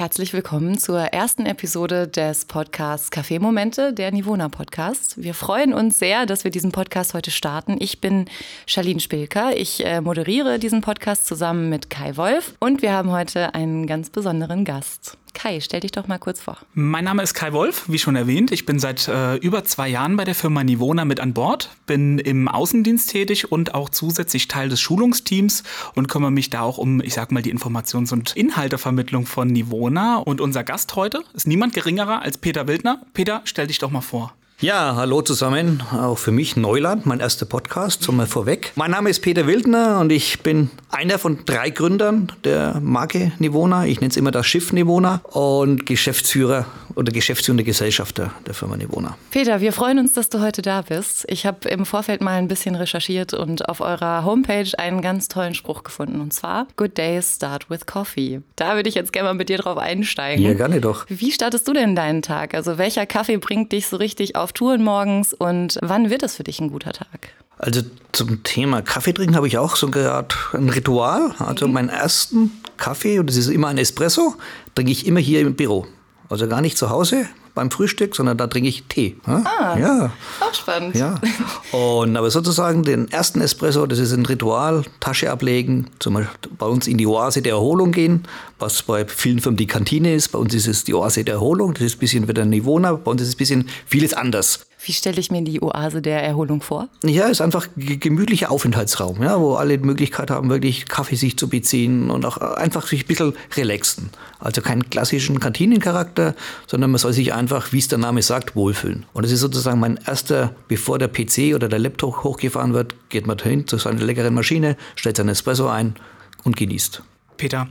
Herzlich willkommen zur ersten Episode des Podcasts Kaffeemomente, der Nivona Podcast. Wir freuen uns sehr, dass wir diesen Podcast heute starten. Ich bin Charlene Spilker. Ich äh, moderiere diesen Podcast zusammen mit Kai Wolf und wir haben heute einen ganz besonderen Gast. Kai, stell dich doch mal kurz vor. Mein Name ist Kai Wolf, wie schon erwähnt. Ich bin seit äh, über zwei Jahren bei der Firma Nivona mit an Bord, bin im Außendienst tätig und auch zusätzlich Teil des Schulungsteams und kümmere mich da auch um, ich sag mal, die Informations- und Inhaltevermittlung von Nivona. Und unser Gast heute ist niemand geringerer als Peter Wildner. Peter, stell dich doch mal vor. Ja, hallo zusammen. Auch für mich Neuland, mein erster Podcast, so mal vorweg. Mein Name ist Peter Wildner und ich bin einer von drei Gründern der Marke Nivona. Ich nenne es immer das Schiff Nivona und Geschäftsführer oder geschäftsführende Gesellschafter der Firma Nivona. Peter, wir freuen uns, dass du heute da bist. Ich habe im Vorfeld mal ein bisschen recherchiert und auf eurer Homepage einen ganz tollen Spruch gefunden und zwar Good Days Start with Coffee. Da würde ich jetzt gerne mal mit dir drauf einsteigen. Ja, gerne doch. Wie startest du denn deinen Tag? Also welcher Kaffee bringt dich so richtig auf Touren morgens und wann wird es für dich ein guter Tag? Also zum Thema Kaffee trinken habe ich auch so gerade ein Ritual. Also mhm. meinen ersten Kaffee, und das ist immer ein Espresso, trinke ich immer hier im Büro. Also gar nicht zu Hause beim Frühstück, sondern da trinke ich Tee. Ah, ja. auch spannend. Ja. Und aber sozusagen den ersten Espresso, das ist ein Ritual, Tasche ablegen, zum Beispiel bei uns in die Oase der Erholung gehen, was bei vielen Firmen die Kantine ist. Bei uns ist es die Oase der Erholung, das ist ein bisschen wieder Nivona, bei uns ist es ein bisschen vieles anders. Wie stelle ich mir die Oase der Erholung vor? Ja, ist einfach gemütlicher Aufenthaltsraum, ja, wo alle die Möglichkeit haben, wirklich Kaffee sich zu beziehen und auch einfach sich ein bisschen relaxen. Also keinen klassischen Kantinencharakter, sondern man soll sich einfach, wie es der Name sagt, wohlfühlen. Und das ist sozusagen mein erster, bevor der PC oder der Laptop hochgefahren wird, geht man hin zu seiner leckeren Maschine, stellt seinen Espresso ein und genießt. Peter,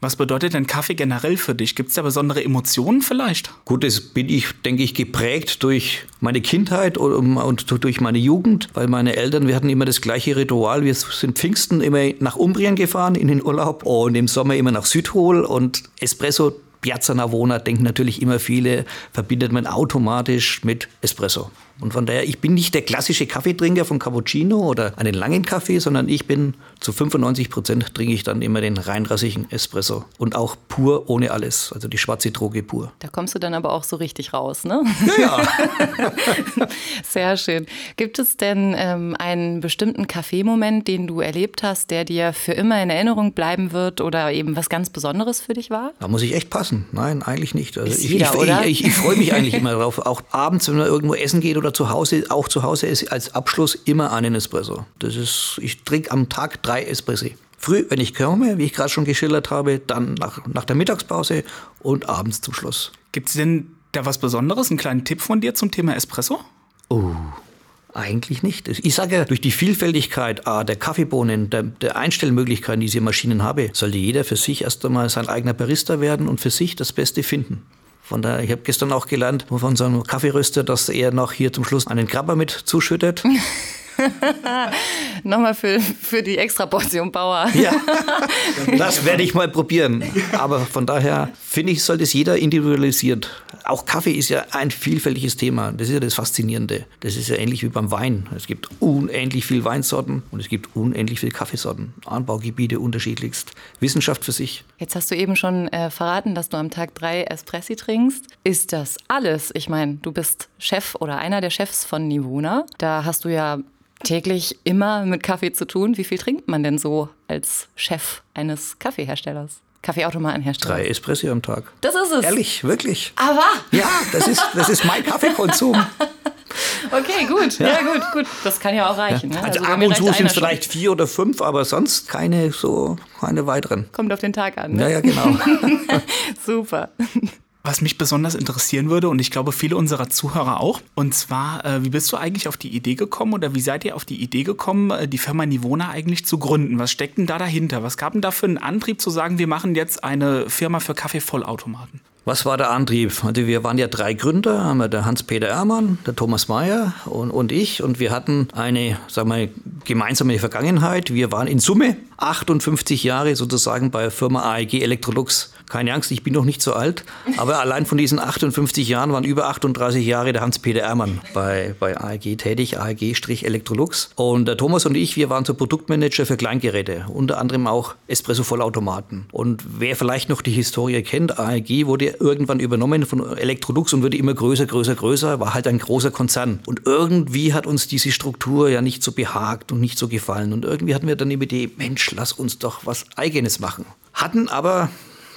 was bedeutet denn Kaffee generell für dich? Gibt es da besondere Emotionen vielleicht? Gut, das bin ich, denke ich, geprägt durch meine Kindheit und, durch meine Jugend, weil meine Eltern, wir hatten immer das gleiche Ritual. Wir sind Pfingsten immer nach Umbrien gefahren in den Urlaub und im Sommer immer nach Südhol und Espresso Piazza Navona denken natürlich immer viele, verbindet man automatisch mit Espresso. Und von daher, ich bin nicht der klassische Kaffeetrinker von Cappuccino oder einen langen Kaffee, sondern ich bin zu 95 Prozent trinke ich dann immer den reinrassigen Espresso. Und auch pur, ohne alles. Also die schwarze Droge pur. Da kommst du dann aber auch so richtig raus, ne? Ja. Sehr schön. Gibt es denn ähm, einen bestimmten Kaffeemoment, den du erlebt hast, der dir für immer in Erinnerung bleiben wird oder eben was ganz Besonderes für dich war? Da muss ich echt passen. Nein, eigentlich nicht. Also ich, jeder, ich, ich, ich, ich freue mich eigentlich immer darauf. Auch abends, wenn man irgendwo essen geht oder oder zu Hause, auch zu Hause ist als Abschluss immer einen Espresso. Das ist, ich trinke am Tag drei Espressi. Früh, wenn ich komme, wie ich gerade schon geschildert habe, dann nach, nach der Mittagspause und abends zum Schluss. Gibt es denn da was Besonderes, einen kleinen Tipp von dir zum Thema Espresso? Oh, eigentlich nicht. Ich sage ja, durch die Vielfältigkeit ah, der Kaffeebohnen, der, der Einstellmöglichkeiten, die diese Maschinen haben, sollte jeder für sich erst einmal sein eigener Barista werden und für sich das Beste finden. Von daher, ich habe gestern auch gelernt von so einem Kaffeeröster, dass er noch hier zum Schluss einen Krabber mit zuschüttet. Nochmal für, für die extra Portion Bauer. ja, das werde ich mal probieren. Aber von daher finde ich, sollte es jeder individualisiert. Auch Kaffee ist ja ein vielfältiges Thema. Das ist ja das Faszinierende. Das ist ja ähnlich wie beim Wein. Es gibt unendlich viel Weinsorten und es gibt unendlich viel Kaffeesorten. Anbaugebiete unterschiedlichst. Wissenschaft für sich. Jetzt hast du eben schon äh, verraten, dass du am Tag drei Espressi trinkst. Ist das alles? Ich meine, du bist Chef oder einer der Chefs von Nivona. Da hast du ja täglich immer mit Kaffee zu tun. Wie viel trinkt man denn so als Chef eines Kaffeeherstellers? Kaffeeautomatenhersteller. Drei Espressi am Tag. Das ist es. Ehrlich, wirklich. Aber. Ja, das ist, das ist mein Kaffeekonsum. Okay, gut. Ja. ja, gut, gut. Das kann ja auch reichen. Ja. Ne? Also, also ab und zu sind es vielleicht vier oder fünf, aber sonst keine so keine weiteren. Kommt auf den Tag an. Ne? Ja, ja, genau. Super. Was mich besonders interessieren würde, und ich glaube viele unserer Zuhörer auch, und zwar, äh, wie bist du eigentlich auf die Idee gekommen oder wie seid ihr auf die Idee gekommen, äh, die Firma Nivona eigentlich zu gründen? Was steckt denn da dahinter? Was gab denn da für einen Antrieb zu sagen, wir machen jetzt eine Firma für Kaffeevollautomaten? Was war der Antrieb? Also wir waren ja drei Gründer, haben der Hans-Peter Ermann, der Thomas Mayer und, und ich. Und wir hatten eine, sagen wir, gemeinsame Vergangenheit. Wir waren in Summe 58 Jahre sozusagen bei Firma AEG Electrolux Keine Angst, ich bin noch nicht so alt. Aber allein von diesen 58 Jahren waren über 38 Jahre der Hans-Peter Ermann bei, bei AEG tätig, AEG-Electrolux. Und der Thomas und ich, wir waren so Produktmanager für Kleingeräte, unter anderem auch Espresso-Vollautomaten. Und wer vielleicht noch die Historie kennt, AEG wurde irgendwann übernommen von Electrolux und wurde immer größer, größer, größer, war halt ein großer Konzern. Und irgendwie hat uns diese Struktur ja nicht so behagt und nicht so gefallen. Und irgendwie hatten wir dann die Idee, Mensch, lass uns doch was Eigenes machen. Hatten aber,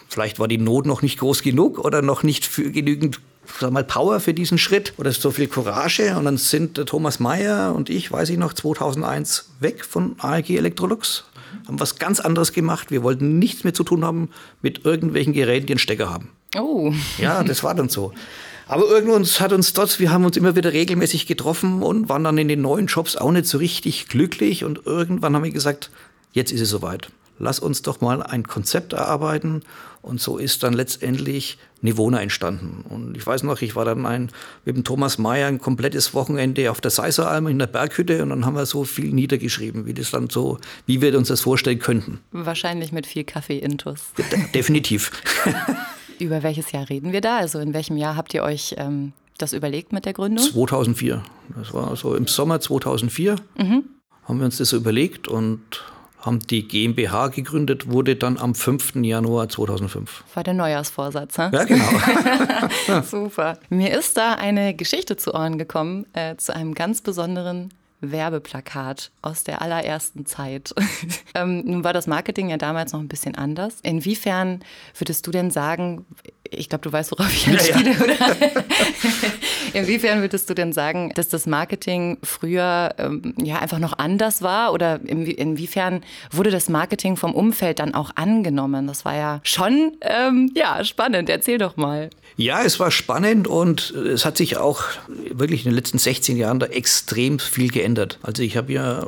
vielleicht war die Not noch nicht groß genug oder noch nicht für genügend sag mal, Power für diesen Schritt oder so viel Courage. Und dann sind Thomas Mayer und ich, weiß ich noch, 2001 weg von ALG Electrolux, haben was ganz anderes gemacht. Wir wollten nichts mehr zu tun haben mit irgendwelchen Geräten, die einen Stecker haben. Oh. Ja, das war dann so. Aber irgendwann hat uns trotz, wir haben uns immer wieder regelmäßig getroffen und waren dann in den neuen Jobs auch nicht so richtig glücklich. Und irgendwann haben wir gesagt, jetzt ist es soweit. Lass uns doch mal ein Konzept erarbeiten. Und so ist dann letztendlich Nivona entstanden. Und ich weiß noch, ich war dann ein, mit dem Thomas Mayer ein komplettes Wochenende auf der Seiseralm in der Berghütte und dann haben wir so viel niedergeschrieben, wie das dann so, wie wir uns das vorstellen könnten. Wahrscheinlich mit viel Kaffee-Intus. Definitiv. Über welches Jahr reden wir da? Also in welchem Jahr habt ihr euch ähm, das überlegt mit der Gründung? 2004. Das war so im Sommer 2004 mhm. haben wir uns das überlegt und haben die GmbH gegründet, wurde dann am 5. Januar 2005. War der Neujahrsvorsatz, ne? Ja, genau. Super. Mir ist da eine Geschichte zu Ohren gekommen, äh, zu einem ganz besonderen Werbeplakat aus der allerersten Zeit. ähm, nun war das Marketing ja damals noch ein bisschen anders. Inwiefern würdest du denn sagen, ich glaube, du weißt, worauf ich anspiele, ja, ja. oder? Inwiefern würdest du denn sagen, dass das Marketing früher ähm, ja einfach noch anders war? Oder inwie inwiefern wurde das Marketing vom Umfeld dann auch angenommen? Das war ja schon ähm, ja, spannend. Erzähl doch mal. Ja, es war spannend und es hat sich auch wirklich in den letzten 16 Jahren da extrem viel geändert. Also ich habe ja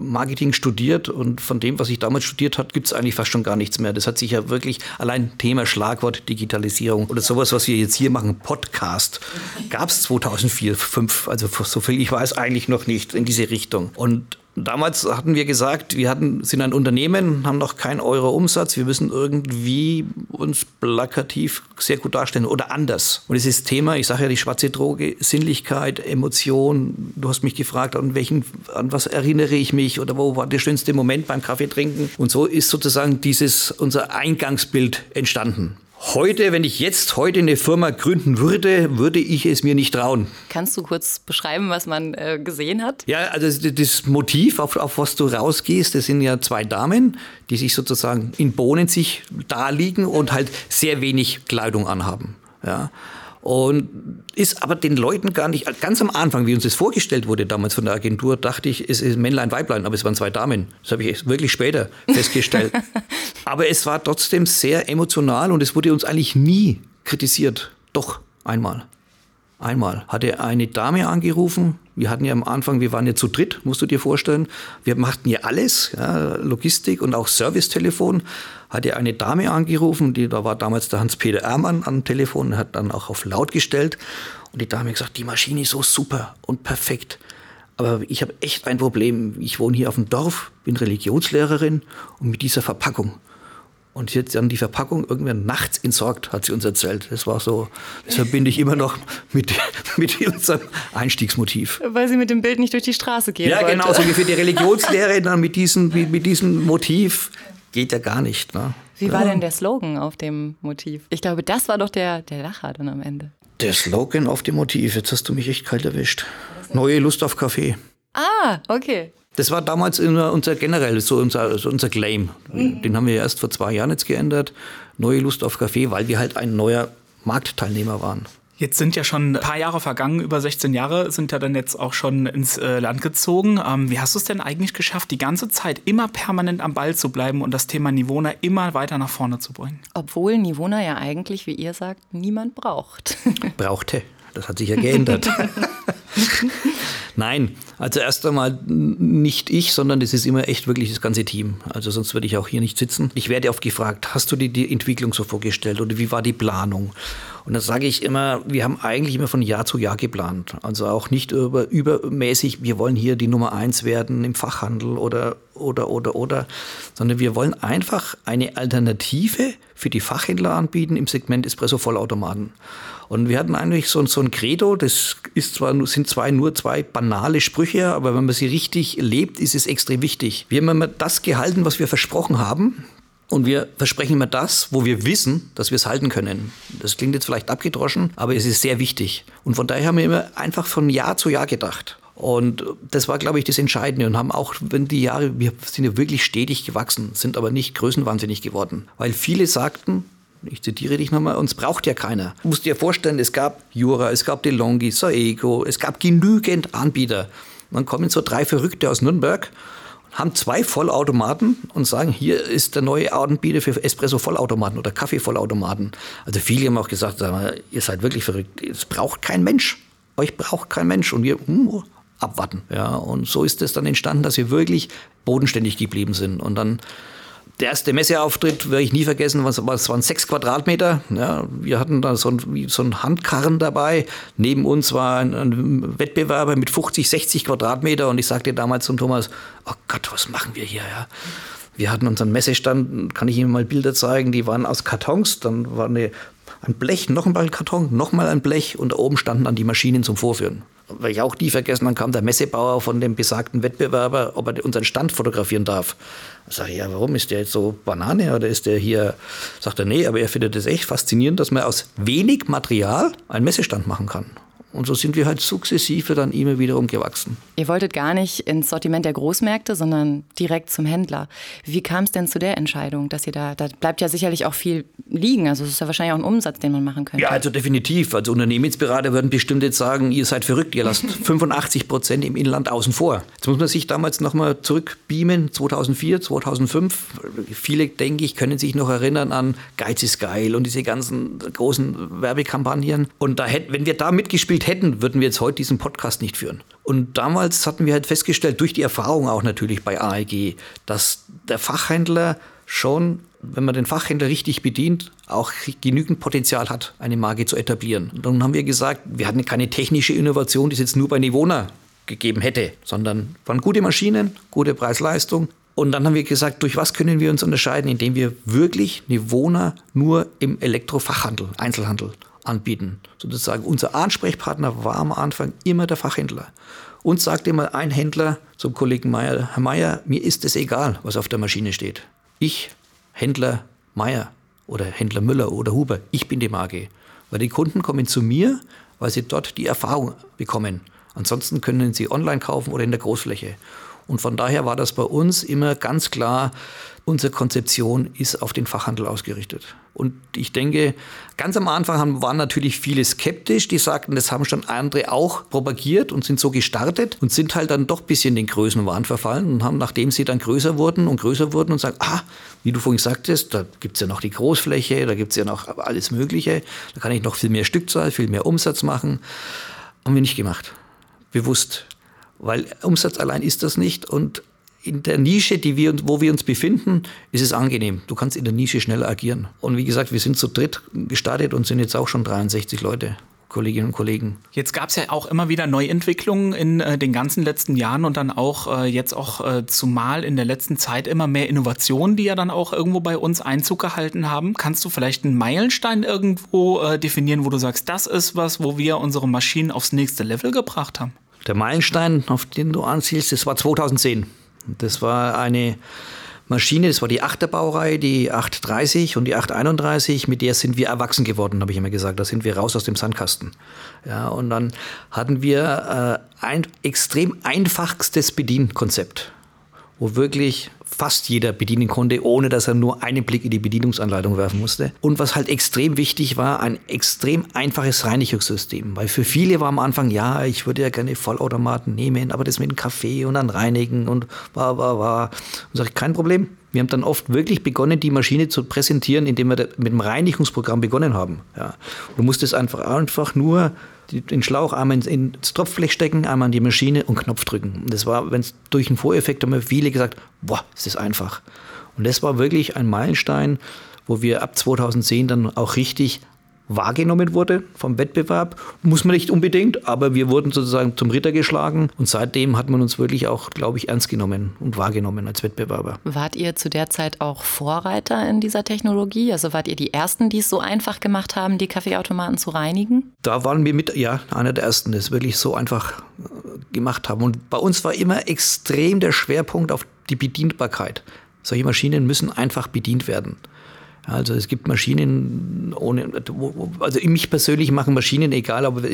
Marketing studiert und von dem, was ich damals studiert habe, gibt es eigentlich fast schon gar nichts mehr. Das hat sich ja wirklich allein Thema Schlagwort Digitalisierung oder sowas, was wir jetzt hier machen, Podcast, gab es 2004, 2005, also so viel ich weiß eigentlich noch nicht in diese Richtung. Und Damals hatten wir gesagt, wir hatten, sind ein Unternehmen, haben noch keinen Euro Umsatz, wir müssen irgendwie uns plakativ sehr gut darstellen oder anders. Und dieses Thema, ich sage ja die schwarze Droge, Sinnlichkeit, Emotion, du hast mich gefragt, an welchen, an was erinnere ich mich oder wo war der schönste Moment beim Kaffee trinken. Und so ist sozusagen dieses, unser Eingangsbild entstanden. Heute, wenn ich jetzt heute eine Firma gründen würde, würde ich es mir nicht trauen. Kannst du kurz beschreiben, was man äh, gesehen hat? Ja, also das Motiv, auf, auf was du rausgehst, das sind ja zwei Damen, die sich sozusagen in Bohnen sich da liegen und halt sehr wenig Kleidung anhaben. Ja. Und ist aber den Leuten gar nicht, ganz am Anfang, wie uns das vorgestellt wurde damals von der Agentur, dachte ich, es ist Männlein, Weiblein, aber es waren zwei Damen. Das habe ich wirklich später festgestellt. aber es war trotzdem sehr emotional und es wurde uns eigentlich nie kritisiert. Doch, einmal. Einmal hatte eine Dame angerufen. Wir hatten ja am Anfang, wir waren ja zu dritt, musst du dir vorstellen. Wir machten ja alles, ja, Logistik und auch Servicetelefon. Hatte eine Dame angerufen, die, da war damals der Hans-Peter Ermann am Telefon, hat dann auch auf laut gestellt. Und die Dame hat gesagt, die Maschine ist so super und perfekt. Aber ich habe echt ein Problem. Ich wohne hier auf dem Dorf, bin Religionslehrerin und mit dieser Verpackung. Und sie hat dann die Verpackung irgendwann nachts entsorgt, hat sie uns erzählt. Das war so, das verbinde ich immer noch mit, mit unserem Einstiegsmotiv. Weil sie mit dem Bild nicht durch die Straße gehen Ja, wollte. genau, so ungefähr die Religionslehre dann mit diesem, mit diesem Motiv geht ja gar nicht. Ne? Wie war denn der Slogan auf dem Motiv? Ich glaube, das war doch der, der Lacher dann am Ende. Der Slogan auf dem Motiv, jetzt hast du mich echt kalt erwischt. Neue Lust auf Kaffee. Ah, okay. Das war damals unser generell so unser, so unser Claim. Mhm. Den haben wir erst vor zwei Jahren jetzt geändert. Neue Lust auf Kaffee, weil wir halt ein neuer Marktteilnehmer waren. Jetzt sind ja schon ein paar Jahre vergangen, über 16 Jahre sind ja dann jetzt auch schon ins äh, Land gezogen. Ähm, wie hast du es denn eigentlich geschafft, die ganze Zeit immer permanent am Ball zu bleiben und das Thema Nivona immer weiter nach vorne zu bringen? Obwohl Nivona ja eigentlich, wie ihr sagt, niemand braucht. Brauchte. Das hat sich ja geändert. Nein, also erst einmal nicht ich, sondern es ist immer echt wirklich das ganze Team. Also sonst würde ich auch hier nicht sitzen. Ich werde oft gefragt, hast du dir die Entwicklung so vorgestellt oder wie war die Planung? Und da sage ich immer, wir haben eigentlich immer von Jahr zu Jahr geplant. Also auch nicht über, übermäßig, wir wollen hier die Nummer eins werden im Fachhandel oder, oder, oder, oder, sondern wir wollen einfach eine Alternative für die Fachhändler anbieten im Segment Espresso-Vollautomaten. Und wir hatten eigentlich so, so ein Credo, das ist zwar, sind zwei, nur zwei banale Sprüche, aber wenn man sie richtig lebt, ist es extrem wichtig. Wir haben immer das gehalten, was wir versprochen haben. Und wir versprechen immer das, wo wir wissen, dass wir es halten können. Das klingt jetzt vielleicht abgedroschen, aber es ist sehr wichtig. Und von daher haben wir immer einfach von Jahr zu Jahr gedacht. Und das war, glaube ich, das Entscheidende. Und haben auch, wenn die Jahre, wir sind ja wirklich stetig gewachsen, sind aber nicht größenwahnsinnig geworden. Weil viele sagten, ich zitiere dich nochmal, uns braucht ja keiner. Du musst dir vorstellen, es gab Jura, es gab DeLonghi, Saego, es gab genügend Anbieter. Und dann kommen so drei Verrückte aus Nürnberg haben zwei Vollautomaten und sagen, hier ist der neue Anbieter für Espresso-Vollautomaten oder Kaffee-Vollautomaten. Also viele haben auch gesagt, ihr seid wirklich verrückt. Es braucht kein Mensch. Euch braucht kein Mensch. Und wir hm, abwarten. Ja, und so ist es dann entstanden, dass wir wirklich bodenständig geblieben sind. Und dann der erste Messeauftritt werde ich nie vergessen, was, was waren sechs Quadratmeter. Ja, wir hatten da so ein, so Handkarren dabei. Neben uns war ein, ein, Wettbewerber mit 50, 60 Quadratmeter und ich sagte damals zum Thomas, oh Gott, was machen wir hier? Ja? Wir hatten unseren Messestand, kann ich Ihnen mal Bilder zeigen, die waren aus Kartons, dann war eine, ein Blech, noch ein Karton, noch mal ein Blech und da oben standen dann die Maschinen zum Vorführen weil ich auch nie vergessen, dann kam der Messebauer von dem besagten Wettbewerber, ob er unseren Stand fotografieren darf. Da sage ich, ja, warum ist der jetzt so Banane oder ist der hier? Sagt er, nee, aber er findet es echt faszinierend, dass man aus wenig Material einen Messestand machen kann. Und so sind wir halt sukzessive dann immer wiederum gewachsen. Ihr wolltet gar nicht ins Sortiment der Großmärkte, sondern direkt zum Händler. Wie kam es denn zu der Entscheidung, dass ihr da, da bleibt ja sicherlich auch viel liegen. Also es ist ja wahrscheinlich auch ein Umsatz, den man machen könnte. Ja, also definitiv. Also Unternehmensberater würden bestimmt jetzt sagen, ihr seid verrückt, ihr lasst 85 Prozent im Inland außen vor. Jetzt muss man sich damals nochmal zurückbeamen, 2004, 2005. Viele, denke ich, können sich noch erinnern an Geiz ist geil und diese ganzen großen Werbekampagnen. Und da hätten, wenn wir da mitgespielt gespielt hätten, würden wir jetzt heute diesen Podcast nicht führen. Und damals hatten wir halt festgestellt, durch die Erfahrung auch natürlich bei AEG, dass der Fachhändler schon, wenn man den Fachhändler richtig bedient, auch genügend Potenzial hat, eine Marke zu etablieren. Und dann haben wir gesagt, wir hatten keine technische Innovation, die es jetzt nur bei Nivona gegeben hätte, sondern waren gute Maschinen, gute Preis-Leistung. Und dann haben wir gesagt, durch was können wir uns unterscheiden, indem wir wirklich Nivona nur im Elektrofachhandel, Einzelhandel anbieten. Sozusagen unser Ansprechpartner war am Anfang immer der Fachhändler. Uns sagte mal ein Händler zum Kollegen Meier, Herr Meier, mir ist es egal, was auf der Maschine steht. Ich, Händler Meier oder Händler Müller oder Huber, ich bin die Marke. Weil die Kunden kommen zu mir, weil sie dort die Erfahrung bekommen. Ansonsten können sie online kaufen oder in der Großfläche. Und von daher war das bei uns immer ganz klar, unsere Konzeption ist auf den Fachhandel ausgerichtet. Und ich denke, ganz am Anfang waren natürlich viele skeptisch, die sagten, das haben schon andere auch propagiert und sind so gestartet und sind halt dann doch ein bisschen den Größenwahn verfallen und haben, nachdem sie dann größer wurden und größer wurden und sagen, ah, wie du vorhin sagtest, da gibt es ja noch die Großfläche, da gibt es ja noch alles Mögliche, da kann ich noch viel mehr Stückzahl, viel mehr Umsatz machen. Haben wir nicht gemacht. Bewusst weil Umsatz allein ist das nicht und in der Nische, die wir, wo wir uns befinden, ist es angenehm. Du kannst in der Nische schnell agieren. Und wie gesagt, wir sind zu dritt gestartet und sind jetzt auch schon 63 Leute. Kolleginnen und Kollegen. Jetzt gab es ja auch immer wieder Neuentwicklungen in äh, den ganzen letzten Jahren und dann auch äh, jetzt auch äh, zumal in der letzten Zeit immer mehr Innovationen, die ja dann auch irgendwo bei uns Einzug gehalten haben. Kannst du vielleicht einen Meilenstein irgendwo äh, definieren, wo du sagst, das ist was, wo wir unsere Maschinen aufs nächste Level gebracht haben? Der Meilenstein, auf den du anzielst, das war 2010. Das war eine Maschine, das war die Achterbaureihe, die 830 und die 831, mit der sind wir erwachsen geworden, habe ich immer gesagt. Da sind wir raus aus dem Sandkasten. Ja, und dann hatten wir äh, ein extrem einfachstes Bedienkonzept, wo wirklich fast jeder bedienen konnte, ohne dass er nur einen Blick in die Bedienungsanleitung werfen musste. Und was halt extrem wichtig war, ein extrem einfaches Reinigungssystem. Weil für viele war am Anfang, ja, ich würde ja gerne Vollautomaten nehmen, aber das mit dem Kaffee und dann reinigen und war, war, war. Und sage ich, kein Problem. Wir haben dann oft wirklich begonnen, die Maschine zu präsentieren, indem wir mit dem Reinigungsprogramm begonnen haben. Ja. Du musstest einfach, einfach nur den Schlauch einmal ins Tropfblech stecken, einmal an die Maschine und Knopf drücken. Und das war, wenn es durch einen Voreffekt haben viele gesagt, boah, ist das einfach. Und das war wirklich ein Meilenstein, wo wir ab 2010 dann auch richtig wahrgenommen wurde vom Wettbewerb. Muss man nicht unbedingt, aber wir wurden sozusagen zum Ritter geschlagen und seitdem hat man uns wirklich auch, glaube ich, ernst genommen und wahrgenommen als Wettbewerber. Wart ihr zu der Zeit auch Vorreiter in dieser Technologie? Also wart ihr die Ersten, die es so einfach gemacht haben, die Kaffeeautomaten zu reinigen? Da waren wir mit, ja, einer der Ersten, die es wirklich so einfach äh, gemacht haben. Und bei uns war immer extrem der Schwerpunkt auf die Bedienbarkeit. Solche Maschinen müssen einfach bedient werden. Also es gibt Maschinen ohne, also mich persönlich machen Maschinen, egal ob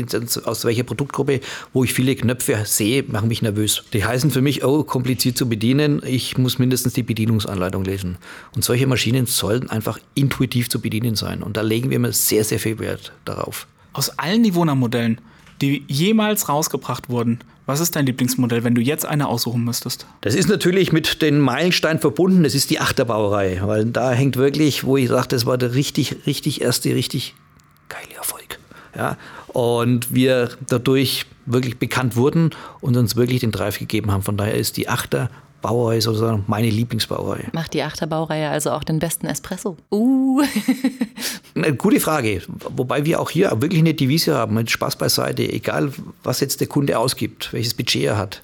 aus welcher Produktgruppe, wo ich viele Knöpfe sehe, machen mich nervös. Die heißen für mich, oh, kompliziert zu bedienen, ich muss mindestens die Bedienungsanleitung lesen. Und solche Maschinen sollten einfach intuitiv zu bedienen sein. Und da legen wir immer sehr, sehr viel Wert darauf. Aus allen Nivona-Modellen, die jemals rausgebracht wurden, was ist dein Lieblingsmodell, wenn du jetzt eine aussuchen müsstest? Das ist natürlich mit den Meilenstein verbunden. Das ist die Achterbauerei, weil da hängt wirklich, wo ich sage, das war der richtig, richtig erste, richtig geile Erfolg. Ja, und wir dadurch wirklich bekannt wurden und uns wirklich den Drive gegeben haben. Von daher ist die Achter Bauerei sozusagen meine Lieblingsbauerei. Macht die Achterbauerei also auch den besten Espresso? Uh. Eine gute Frage. Wobei wir auch hier wirklich eine Devise haben, mit Spaß beiseite, egal was jetzt der Kunde ausgibt, welches Budget er hat.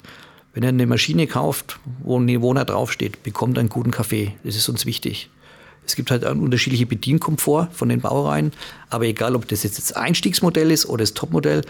Wenn er eine Maschine kauft, wo ein Bewohner draufsteht, bekommt er einen guten Kaffee. Das ist uns wichtig. Es gibt halt einen unterschiedlichen Bedienkomfort von den Baureihen, aber egal, ob das jetzt das Einstiegsmodell ist oder das Topmodell,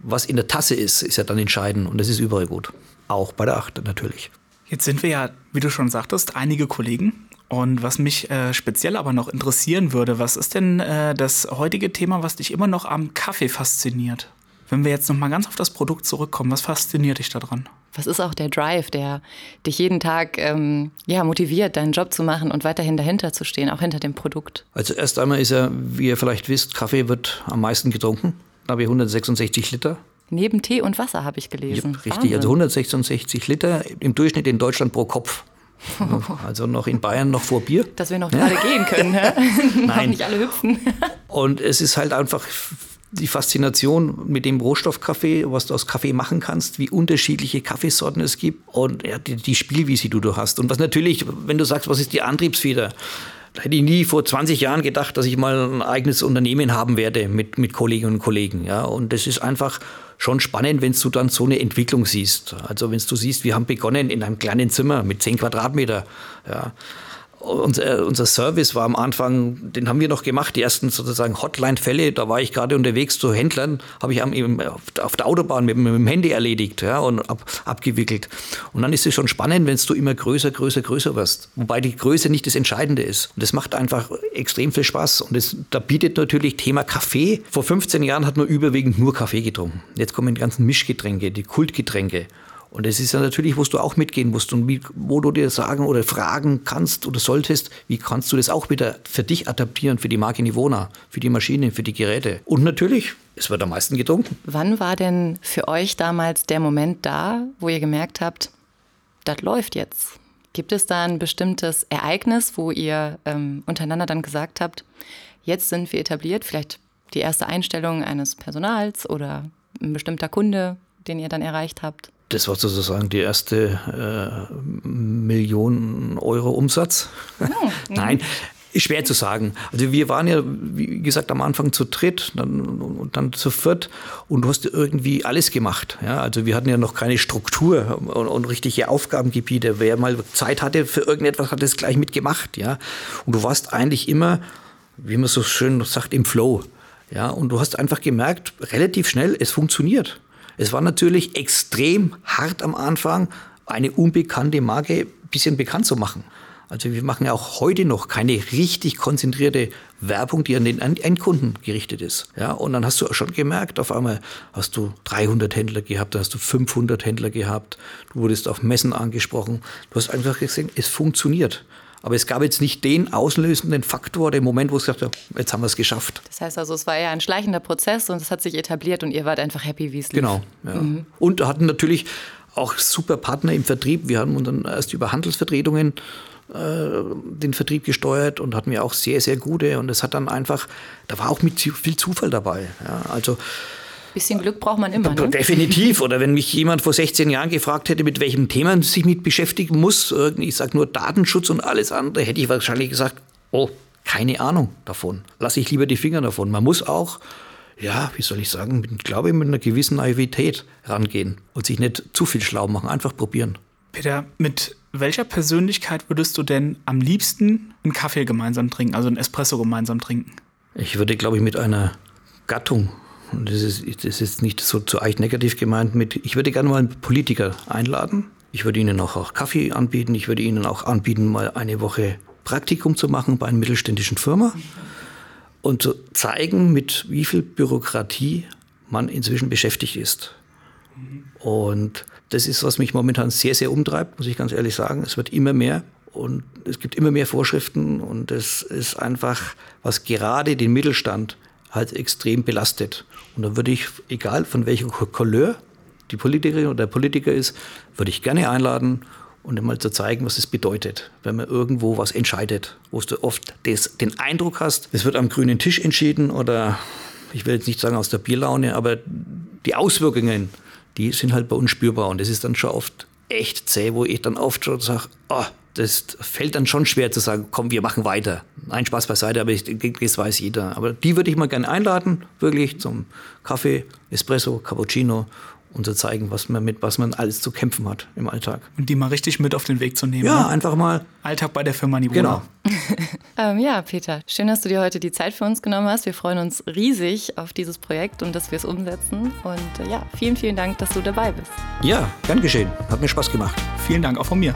was in der Tasse ist, ist ja dann entscheidend und das ist überall gut. Auch bei der Achter natürlich. Jetzt sind wir ja, wie du schon sagtest, einige Kollegen. Und was mich äh, speziell aber noch interessieren würde, was ist denn äh, das heutige Thema, was dich immer noch am Kaffee fasziniert? Wenn wir jetzt noch mal ganz auf das Produkt zurückkommen, was fasziniert dich daran? Was ist auch der Drive, der dich jeden Tag ähm, ja, motiviert, deinen Job zu machen und weiterhin dahinter zu stehen, auch hinter dem Produkt? Also erst einmal ist er, wie ihr vielleicht wisst, Kaffee wird am meisten getrunken. Da habe ich 166 Liter. Neben Tee und Wasser habe ich gelesen. Ja, richtig, Wahnsinn. also 166 Liter im Durchschnitt in Deutschland pro Kopf. Also noch in Bayern noch vor Bier. Dass wir noch ja. gerade gehen können. Ja? Nein. nicht alle hüpfen. Und es ist halt einfach die Faszination mit dem Rohstoffkaffee, was du aus Kaffee machen kannst, wie unterschiedliche Kaffeesorten es gibt und ja, die, die Spielwiese, die du hast. Und was natürlich, wenn du sagst, was ist die Antriebsfeder? hätte ich nie vor 20 Jahren gedacht, dass ich mal ein eigenes Unternehmen haben werde mit, mit Kolleginnen und Kollegen. Ja. Und das ist einfach schon spannend, wenn du dann so eine Entwicklung siehst. Also wenn du siehst, wir haben begonnen in einem kleinen Zimmer mit 10 Quadratmeter. Ja unser, unser Service war am Anfang, den haben wir noch gemacht, die ersten sozusagen Hotline-Fälle, da war ich gerade unterwegs zu Händlern, habe ich auf der Autobahn mit, mit, dem Handy erledigt ja, und ab, abgewickelt. Und dann ist es schon spannend, wenn du immer größer, größer, größer wirst. Wobei die Größe nicht das Entscheidende ist. Und das macht einfach extrem viel Spaß. Und das, da bietet natürlich Thema Kaffee. Vor 15 Jahren hat man überwiegend nur Kaffee getrunken. Jetzt kommen die ganzen Mischgetränke, die Kultgetränke. Und das ist ja natürlich, wo du auch mitgehen musst und wie, wo du dir sagen oder fragen kannst oder solltest, wie kannst du das auch wieder für dich adaptieren, für die Marke Nivona, für die Maschine, für die Geräte. Und natürlich, es wird am meisten getrunken. Wann war denn für euch damals der Moment da, wo ihr gemerkt habt, das läuft jetzt? Gibt es da ein bestimmtes Ereignis, wo ihr ähm, untereinander dann gesagt habt, jetzt sind wir etabliert, vielleicht die erste Einstellung eines Personals oder ein bestimmter Kunde, den ihr dann erreicht habt? Das war sozusagen die erste äh, Million Euro Umsatz. Nein, ist schwer zu sagen. Also wir waren ja, wie gesagt, am Anfang zu dritt dann, und dann zu viert und du hast irgendwie alles gemacht. Ja, also wir hatten ja noch keine Struktur und, und, richtige Aufgabengebiete. Wer mal Zeit hatte für irgendetwas, hat es gleich mitgemacht. Ja, und du warst eigentlich immer, wie man so schön sagt, im Flow. Ja, und du hast einfach gemerkt, relativ schnell, es funktioniert. Es war natürlich extrem hart am Anfang, eine unbekannte Marke ein bisschen bekannt zu machen. Also wir machen ja auch heute noch keine richtig konzentrierte Werbung, die an den Endkunden gerichtet ist. Ja, und dann hast du schon gemerkt, auf einmal hast du 300 Händler gehabt, dann hast du 500 Händler gehabt, du wurdest auf Messen angesprochen. Du hast einfach gesehen, es funktioniert. Aber es gab jetzt nicht den auslösenden Faktor, den Moment, wo es gesagt hat, jetzt haben wir es geschafft. Das heißt also, es war eher ein schleichender Prozess und es hat sich etabliert und ihr wart einfach happy, wie es lief. Genau. Ja. Mhm. Und hatten natürlich auch super Partner im Vertrieb. Wir haben uns dann erst über Handelsvertretungen äh, den Vertrieb gesteuert und hatten wir auch sehr, sehr gute. Und es hat dann einfach, da war auch mit viel Zufall dabei. Ja, also Bisschen Glück braucht man immer. Ne? Definitiv. Oder wenn mich jemand vor 16 Jahren gefragt hätte, mit welchem Thema sich mit beschäftigen muss, ich sage nur Datenschutz und alles andere, hätte ich wahrscheinlich gesagt, oh, keine Ahnung davon. Lasse ich lieber die Finger davon. Man muss auch, ja, wie soll ich sagen, mit, glaube ich, mit einer gewissen Naivität rangehen und sich nicht zu viel schlau machen. Einfach probieren. Peter, mit welcher Persönlichkeit würdest du denn am liebsten einen Kaffee gemeinsam trinken, also einen Espresso gemeinsam trinken? Ich würde, glaube ich, mit einer Gattung und das ist, das ist nicht so zu euch negativ gemeint, mit, ich würde gerne mal einen Politiker einladen. Ich würde Ihnen auch, auch Kaffee anbieten. Ich würde Ihnen auch anbieten, mal eine Woche Praktikum zu machen bei einer mittelständischen Firma und zu zeigen, mit wie viel Bürokratie man inzwischen beschäftigt ist. Und das ist, was mich momentan sehr, sehr umtreibt, muss ich ganz ehrlich sagen. Es wird immer mehr und es gibt immer mehr Vorschriften und es ist einfach, was gerade den Mittelstand halt extrem belastet. Und da würde ich, egal von welcher Couleur die Politikerin oder der Politiker ist, würde ich gerne einladen und mal zu zeigen, was es bedeutet, wenn man irgendwo was entscheidet, wo du oft des, den Eindruck hast, es wird am grünen Tisch entschieden oder ich will jetzt nicht sagen aus der Bierlaune, aber die Auswirkungen, die sind halt bei uns spürbar. Und das ist dann schon oft echt zäh, wo ich dann oft schon sage, oh, das fällt dann schon schwer zu sagen, komm, wir machen weiter. Nein, Spaß beiseite, aber ich das weiß jeder. Aber die würde ich mal gerne einladen, wirklich zum Kaffee, Espresso, Cappuccino und zu zeigen, was man mit was man alles zu kämpfen hat im Alltag. Und die mal richtig mit auf den Weg zu nehmen. Ja, ne? einfach mal. Alltag bei der Firma Nibona. Genau. ähm, ja, Peter, schön, dass du dir heute die Zeit für uns genommen hast. Wir freuen uns riesig auf dieses Projekt und dass wir es umsetzen. Und äh, ja, vielen, vielen Dank, dass du dabei bist. Ja, gern geschehen. Hat mir Spaß gemacht. Vielen Dank auch von mir.